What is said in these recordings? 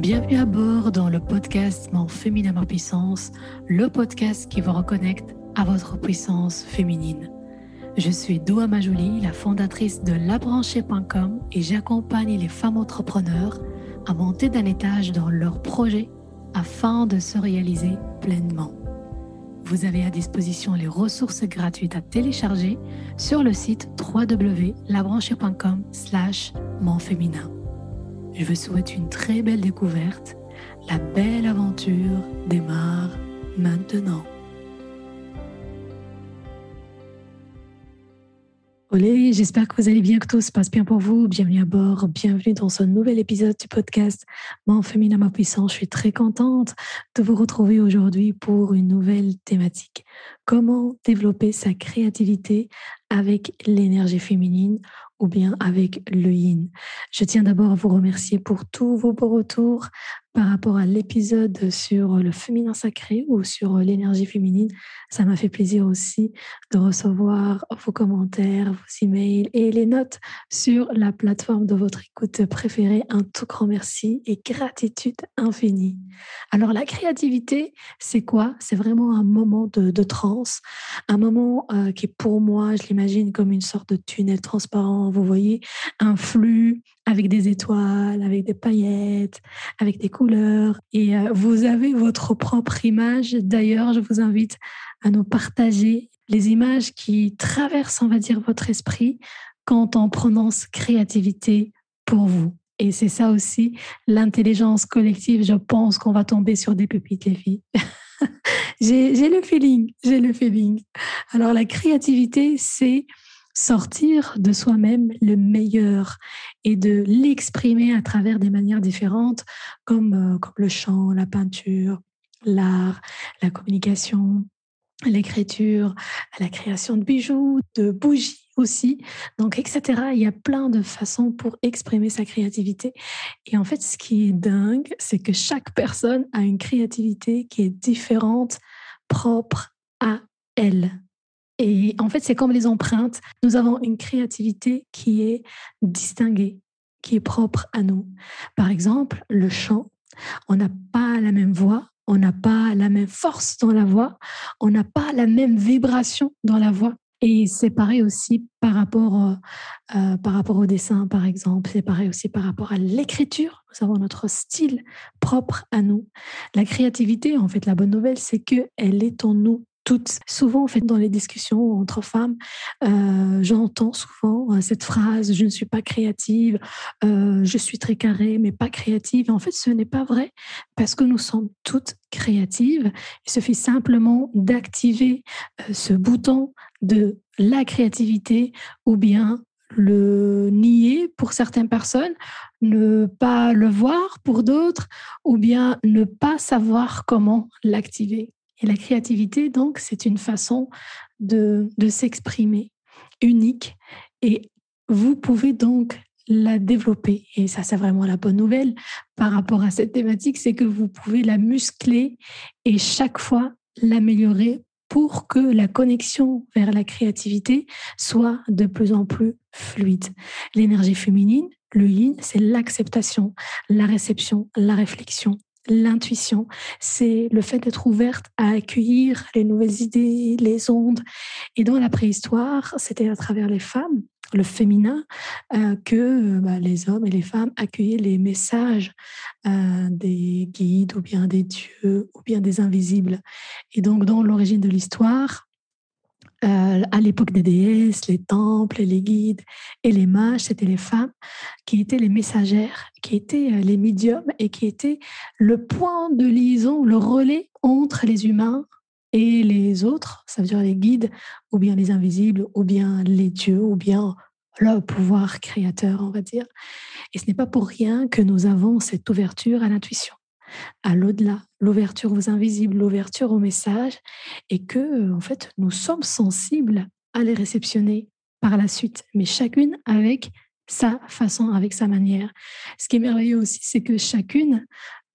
Bienvenue à bord dans le podcast Mon féminin ma puissance, le podcast qui vous reconnecte à votre puissance féminine. Je suis Doua Majouli, la fondatrice de labranchée.com et j'accompagne les femmes entrepreneurs à monter d'un étage dans leurs projets afin de se réaliser pleinement. Vous avez à disposition les ressources gratuites à télécharger sur le site www.labranchée.com slash. Je vous souhaite une très belle découverte. La belle aventure démarre maintenant. Olé, j'espère que vous allez bien, que tout se passe bien pour vous. Bienvenue à bord, bienvenue dans ce nouvel épisode du podcast Mon féminin, ma puissance. Je suis très contente de vous retrouver aujourd'hui pour une nouvelle thématique. Comment développer sa créativité avec l'énergie féminine ou bien avec le yin. Je tiens d'abord à vous remercier pour tous vos beaux retours par rapport à l'épisode sur le féminin sacré ou sur l'énergie féminine. Ça m'a fait plaisir aussi de recevoir vos commentaires, vos emails et les notes sur la plateforme de votre écoute préférée. Un tout grand merci et gratitude infinie. Alors la créativité, c'est quoi? C'est vraiment un moment de, de transe, un moment euh, qui pour moi, je l'imagine comme une sorte de tunnel transparent. Vous voyez un flux avec des étoiles, avec des paillettes, avec des couleurs. Et euh, vous avez votre propre image. D'ailleurs, je vous invite à nous partager les images qui traversent, on va dire, votre esprit quand on prononce créativité pour vous. Et c'est ça aussi, l'intelligence collective. Je pense qu'on va tomber sur des pépites, les filles. j'ai le feeling, j'ai le feeling. Alors la créativité, c'est sortir de soi-même le meilleur et de l'exprimer à travers des manières différentes comme, euh, comme le chant, la peinture, l'art, la communication, l'écriture, la création de bijoux, de bougies aussi, donc etc. Il y a plein de façons pour exprimer sa créativité. Et en fait, ce qui est dingue, c'est que chaque personne a une créativité qui est différente, propre à elle. Et en fait, c'est comme les empreintes. Nous avons une créativité qui est distinguée, qui est propre à nous. Par exemple, le chant, on n'a pas la même voix, on n'a pas la même force dans la voix, on n'a pas la même vibration dans la voix. Et c'est pareil aussi par rapport, euh, par rapport au dessin, par exemple. C'est pareil aussi par rapport à l'écriture. Nous avons notre style propre à nous. La créativité, en fait, la bonne nouvelle, c'est qu'elle est en nous toutes. Souvent, en fait, dans les discussions entre femmes, euh, j'entends souvent euh, cette phrase "je ne suis pas créative", euh, "je suis très carrée mais pas créative". en fait, ce n'est pas vrai parce que nous sommes toutes créatives. Il suffit simplement d'activer ce bouton de la créativité ou bien le nier pour certaines personnes, ne pas le voir pour d'autres, ou bien ne pas savoir comment l'activer. Et la créativité, donc, c'est une façon de, de s'exprimer unique et vous pouvez donc la développer. Et ça, c'est vraiment la bonne nouvelle par rapport à cette thématique, c'est que vous pouvez la muscler et chaque fois l'améliorer pour que la connexion vers la créativité soit de plus en plus fluide. L'énergie féminine, le yin, c'est l'acceptation, la réception, la réflexion, l'intuition, c'est le fait d'être ouverte à accueillir les nouvelles idées, les ondes. Et dans la préhistoire, c'était à travers les femmes, le féminin, euh, que bah, les hommes et les femmes accueillaient les messages euh, des guides ou bien des dieux ou bien des invisibles. Et donc, dans l'origine de l'histoire, euh, à l'époque des déesses, les temples, les guides et les mages, c'était les femmes qui étaient les messagères, qui étaient euh, les médiums et qui étaient le point de liaison, le relais entre les humains et les autres, ça veut dire les guides, ou bien les invisibles, ou bien les dieux, ou bien le pouvoir créateur, on va dire. Et ce n'est pas pour rien que nous avons cette ouverture à l'intuition à l'au-delà, l'ouverture aux invisibles, l'ouverture aux messages, et que, euh, en fait, nous sommes sensibles à les réceptionner par la suite, mais chacune avec sa façon, avec sa manière. Ce qui est merveilleux aussi, c'est que chacune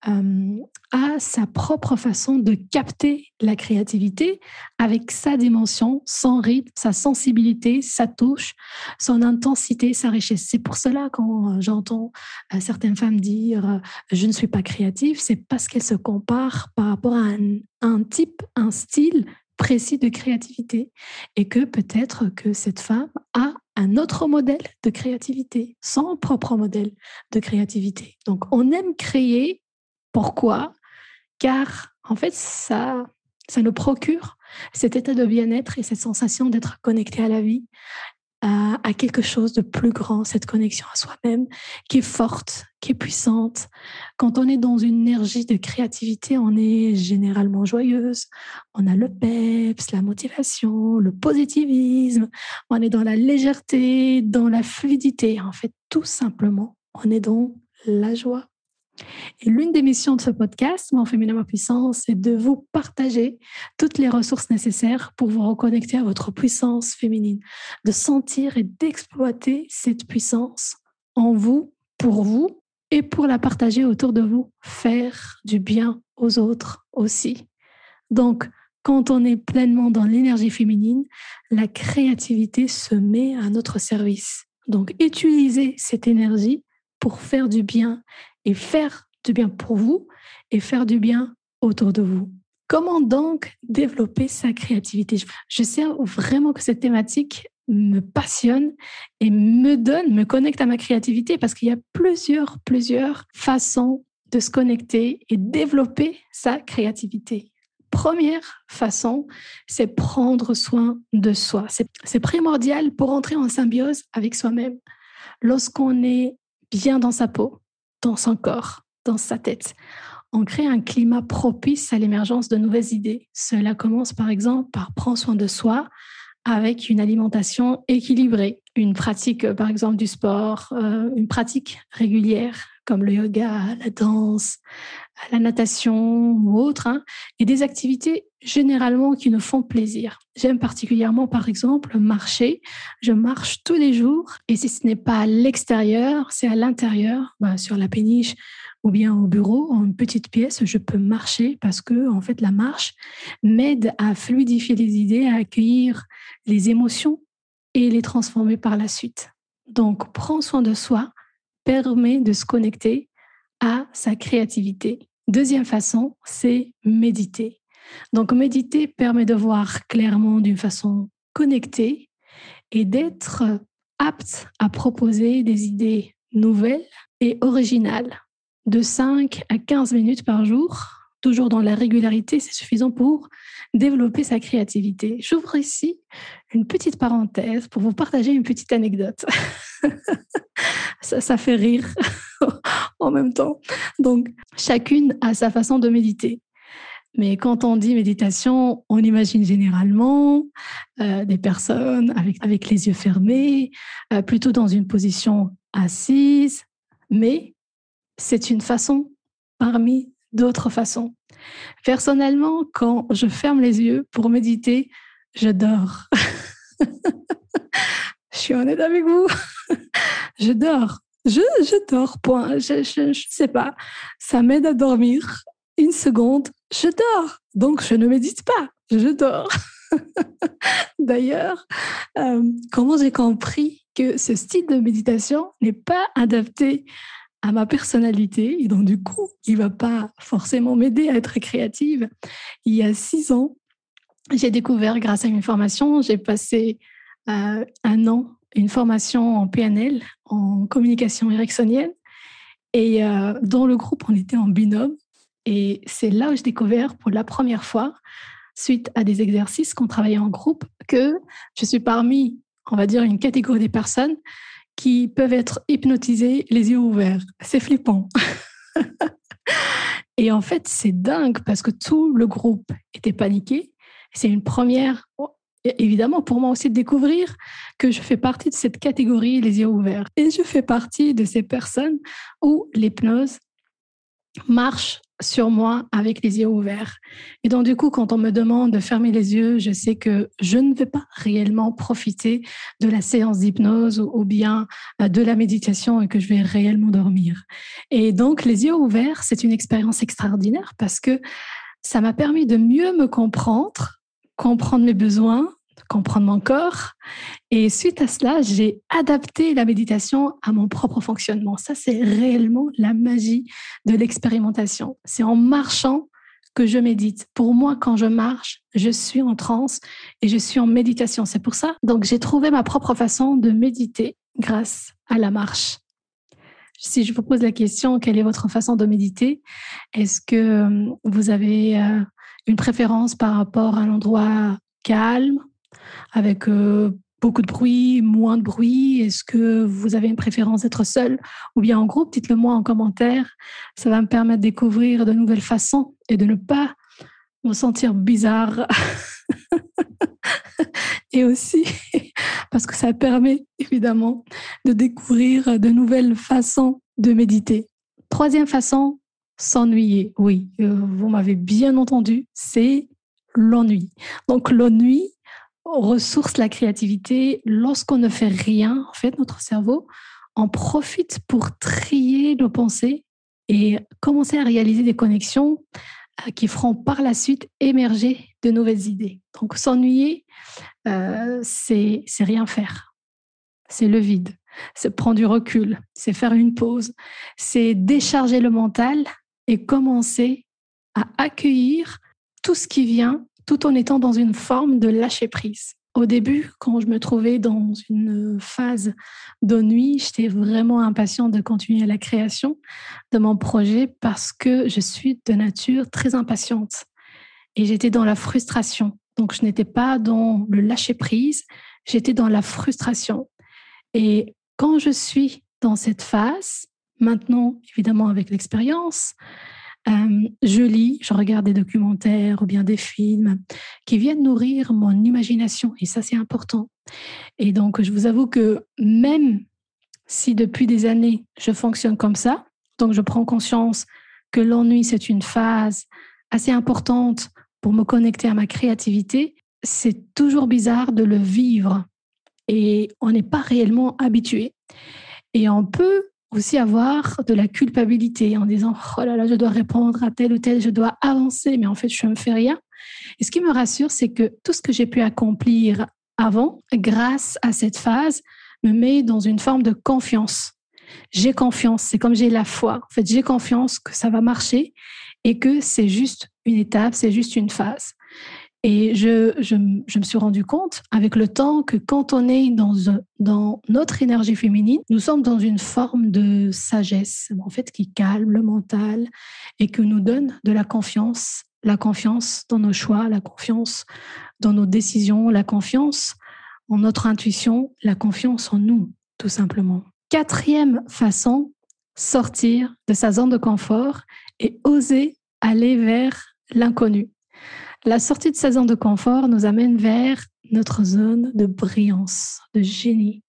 euh, a sa propre façon de capter la créativité avec sa dimension, son rythme, sa sensibilité, sa touche, son intensité, sa richesse. C'est pour cela quand j'entends euh, certaines femmes dire euh, je ne suis pas créative, c'est parce qu'elles se comparent par rapport à un type, un style précis de créativité et que peut-être que cette femme a un autre modèle de créativité, son propre modèle de créativité. Donc on aime créer pourquoi? Car en fait, ça, ça nous procure cet état de bien-être et cette sensation d'être connecté à la vie, à, quelque chose de plus grand, cette connexion à soi-même qui est forte, qui est puissante. Quand on est dans une énergie de créativité, on est généralement joyeuse, on a le peps, la motivation, le positivisme, on est dans la légèreté, dans la fluidité. En fait, tout simplement, on est dans la joie. Et l'une des missions de ce podcast, Mon féminin, ma puissance, c'est de vous partager toutes les ressources nécessaires pour vous reconnecter à votre puissance féminine, de sentir et d'exploiter cette puissance en vous, pour vous et pour la partager autour de vous, faire du bien aux autres aussi. Donc, quand on est pleinement dans l'énergie féminine, la créativité se met à notre service. Donc, utilisez cette énergie pour faire du bien et faire du bien pour vous et faire du bien autour de vous. Comment donc développer sa créativité? Je sais vraiment que cette thématique me passionne et me donne, me connecte à ma créativité parce qu'il y a plusieurs, plusieurs façons de se connecter et développer sa créativité. Première façon, c'est prendre soin de soi. C'est primordial pour entrer en symbiose avec soi-même. Lorsqu'on est bien dans sa peau, dans son corps, dans sa tête. On crée un climat propice à l'émergence de nouvelles idées. Cela commence par exemple par prendre soin de soi avec une alimentation équilibrée, une pratique par exemple du sport, euh, une pratique régulière comme le yoga, la danse, la natation ou autre, hein, et des activités généralement qui nous font plaisir. J'aime particulièrement, par exemple, marcher. Je marche tous les jours et si ce n'est pas à l'extérieur, c'est à l'intérieur, bah, sur la péniche ou bien au bureau, en une petite pièce, je peux marcher parce que, en fait, la marche m'aide à fluidifier les idées, à accueillir les émotions et les transformer par la suite. Donc, prends soin de soi, permet de se connecter à sa créativité. Deuxième façon, c'est méditer. Donc méditer permet de voir clairement d'une façon connectée et d'être apte à proposer des idées nouvelles et originales de 5 à 15 minutes par jour. Toujours dans la régularité, c'est suffisant pour développer sa créativité. J'ouvre ici une petite parenthèse pour vous partager une petite anecdote. ça, fait rire en même temps. Donc, chacune a sa façon de méditer. Mais quand on dit méditation, on imagine généralement euh, des personnes avec, avec les yeux fermés, euh, plutôt dans une position assise, mais c'est une façon parmi d'autres façons. Personnellement, quand je ferme les yeux pour méditer, je dors. je suis honnête avec vous. Je dors. Je, je dors, point. Je ne sais pas. Ça m'aide à dormir. Une seconde, je dors. Donc, je ne médite pas. Je dors. D'ailleurs, euh, comment j'ai compris que ce style de méditation n'est pas adapté à ma personnalité? Et donc du coup, il va pas forcément m'aider à être créative. Il y a six ans, j'ai découvert grâce à une formation, j'ai passé euh, un an une formation en PNL, en communication ericksonienne. Et euh, dans le groupe, on était en binôme. Et c'est là où j'ai découvert pour la première fois, suite à des exercices qu'on travaillait en groupe, que je suis parmi, on va dire, une catégorie des personnes qui peuvent être hypnotisées les yeux ouverts. C'est flippant. et en fait, c'est dingue parce que tout le groupe était paniqué. C'est une première évidemment pour moi aussi de découvrir que je fais partie de cette catégorie les yeux ouverts. Et je fais partie de ces personnes où l'hypnose marche sur moi avec les yeux ouverts. Et donc, du coup, quand on me demande de fermer les yeux, je sais que je ne vais pas réellement profiter de la séance d'hypnose ou bien euh, de la méditation et que je vais réellement dormir. Et donc, les yeux ouverts, c'est une expérience extraordinaire parce que ça m'a permis de mieux me comprendre, comprendre mes besoins, comprendre mon corps. Et suite à cela, j'ai adapté la méditation à mon propre fonctionnement. Ça, c'est réellement la magie de l'expérimentation. C'est en marchant que je médite. Pour moi, quand je marche, je suis en transe et je suis en méditation. C'est pour ça. Donc, j'ai trouvé ma propre façon de méditer grâce à la marche. Si je vous pose la question, quelle est votre façon de méditer? Est-ce que euh, vous avez euh, une préférence par rapport à un endroit calme, avec euh, beaucoup de bruit, moins de bruit Est-ce que vous avez une préférence d'être seul? Ou bien en groupe Dites-le moi en commentaire. Ça va me permettre de découvrir de nouvelles façons et de ne pas me sentir bizarre. et aussi parce que ça permet évidemment de découvrir de nouvelles façons de méditer. Troisième façon, s'ennuyer. Oui, euh, vous m'avez bien entendu, c'est l'ennui. Donc l'ennui, ressource la créativité. Lorsqu'on ne fait rien, en fait, notre cerveau en profite pour trier nos pensées et commencer à réaliser des connexions euh, qui feront par la suite émerger de nouvelles idées. Donc s'ennuyer, euh, c'est rien faire. C'est le vide. C'est prendre du recul. C'est faire une pause. C'est décharger le mental et commencer à accueillir tout ce qui vient tout en étant dans une forme de lâcher prise. Au début, quand je me trouvais dans une phase d'ennui, j'étais vraiment impatiente de continuer la création de mon projet parce que je suis de nature très impatiente et j'étais dans la frustration. Donc, je n'étais pas dans le lâcher prise, j'étais dans la frustration. Et quand je suis dans cette phase, maintenant, évidemment, avec l'expérience, euh, je lis, je regarde des documentaires ou bien des films qui viennent nourrir mon imagination. Et ça, c'est important. Et donc, je vous avoue que même si depuis des années, je fonctionne comme ça, donc je prends conscience que l'ennui, c'est une phase assez importante pour me connecter à ma créativité, c'est toujours bizarre de le vivre. Et on n'est pas réellement habitué. Et on peut aussi avoir de la culpabilité en disant oh là là je dois répondre à tel ou tel je dois avancer mais en fait je ne fais rien. Et ce qui me rassure c'est que tout ce que j'ai pu accomplir avant grâce à cette phase me met dans une forme de confiance. J'ai confiance c'est comme j'ai la foi. En fait j'ai confiance que ça va marcher et que c'est juste une étape c'est juste une phase et je, je, je, me suis rendu compte avec le temps que quand on est dans, dans notre énergie féminine, nous sommes dans une forme de sagesse, en fait, qui calme le mental et qui nous donne de la confiance, la confiance dans nos choix, la confiance dans nos décisions, la confiance en notre intuition, la confiance en nous, tout simplement. Quatrième façon, sortir de sa zone de confort et oser aller vers l'inconnu. La sortie de sa zone de confort nous amène vers notre zone de brillance, de génie.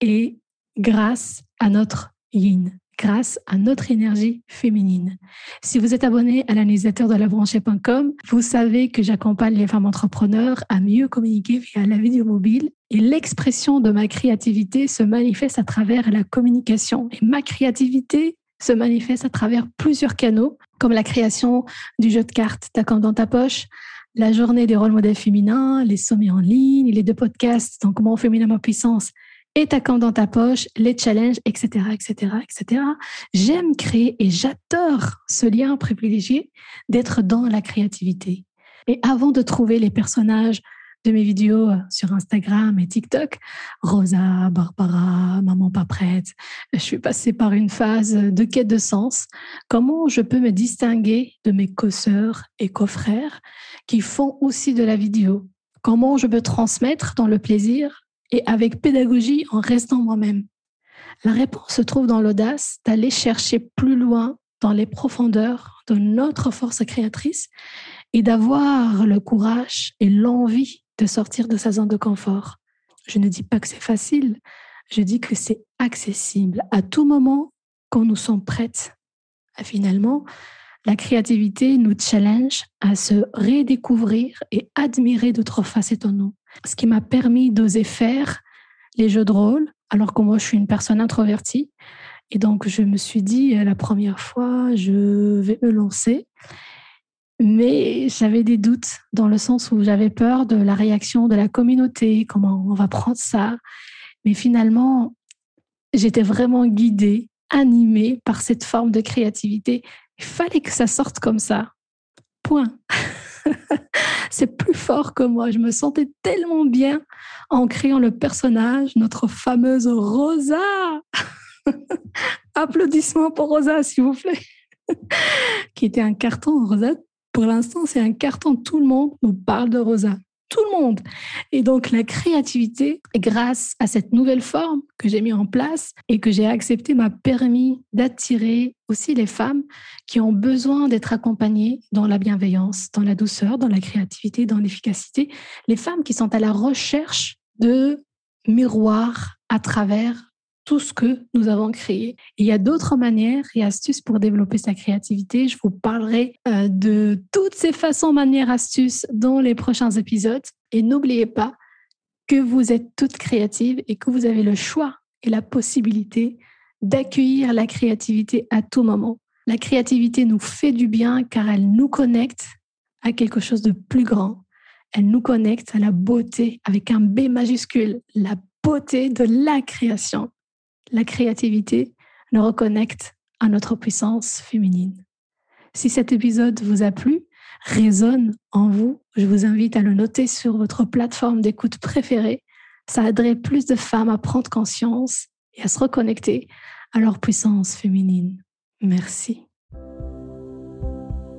Et grâce à notre yin, grâce à notre énergie féminine. Si vous êtes abonné à la newsletter de labranchée.com, vous savez que j'accompagne les femmes entrepreneurs à mieux communiquer via la vidéo mobile et l'expression de ma créativité se manifeste à travers la communication. Et ma créativité se manifeste à travers plusieurs canaux, comme la création du jeu de cartes Ta dans ta poche, la journée des rôles modèles féminins, les sommets en ligne, les deux podcasts, donc comment féminin ma puissance et ta dans ta poche, les challenges, etc., etc., etc. J'aime créer et j'adore ce lien privilégié d'être dans la créativité. Et avant de trouver les personnages de mes vidéos euh, sur Instagram et TikTok. Rosa, Barbara, Maman pas prête. Je suis passée par une phase de quête de sens. Comment je peux me distinguer de mes co-sœurs et co-frères qui font aussi de la vidéo? Comment je peux transmettre dans le plaisir et avec pédagogie en restant moi-même? La réponse se trouve dans l'audace d'aller chercher plus loin dans les profondeurs de notre force créatrice et d'avoir le courage et l'envie de sortir de sa zone de confort. Je ne dis pas que c'est facile, je dis que c'est accessible à tout moment quand nous sommes prêtes Finalement, la créativité nous challenge à se redécouvrir et admirer d'autres facettes en nous. Ce qui m'a permis d'oser faire les jeux de rôle, alors que moi je suis une personne introvertie. Et donc je me suis dit la première fois, je vais me lancer. Mais j'avais des doutes dans le sens où j'avais peur de la réaction de la communauté, comment on va prendre ça. Mais finalement, j'étais vraiment guidée, animée par cette forme de créativité. Il fallait que ça sorte comme ça. Point. C'est plus fort que moi. Je me sentais tellement bien en créant le personnage, notre fameuse Rosa. Applaudissements pour Rosa, s'il vous plaît. qui était un carton. Rosa, pour l'instant, c'est un carton. Tout le monde nous parle de Rosa tout le monde. Et donc la créativité, grâce à cette nouvelle forme que j'ai mis en place et que j'ai accepté, m'a permis d'attirer aussi les femmes qui ont besoin d'être accompagnées dans la bienveillance, dans la douceur, dans la créativité, dans l'efficacité. Les femmes qui sont à la recherche de miroirs à travers tout ce que nous avons créé. il y a d'autres manières et astuces pour développer sa créativité. Je vous parlerai euh, de toutes ces façons, manières, astuces dans les prochains épisodes. Et n'oubliez pas que vous êtes toutes créatives et que vous avez le choix et la possibilité d'accueillir la créativité à tout moment. La créativité nous fait du bien car elle nous connecte à quelque chose de plus grand. Elle nous connecte à la beauté avec un B majuscule, la beauté de la création la créativité nous reconnecte à notre puissance féminine. Si cet épisode vous a plu, résonne en vous, je vous invite à le noter sur votre plateforme d'écoute préférée. Ça aiderait plus de femmes à prendre conscience et à se reconnecter à leur puissance féminine. Merci.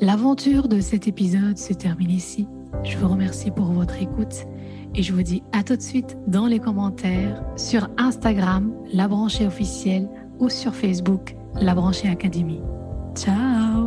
L'aventure de cet épisode se termine ici. Je vous remercie pour votre écoute et je vous dis à tout de suite dans les commentaires sur Instagram, La Branchée officielle ou sur Facebook, La Branchée Académie. Ciao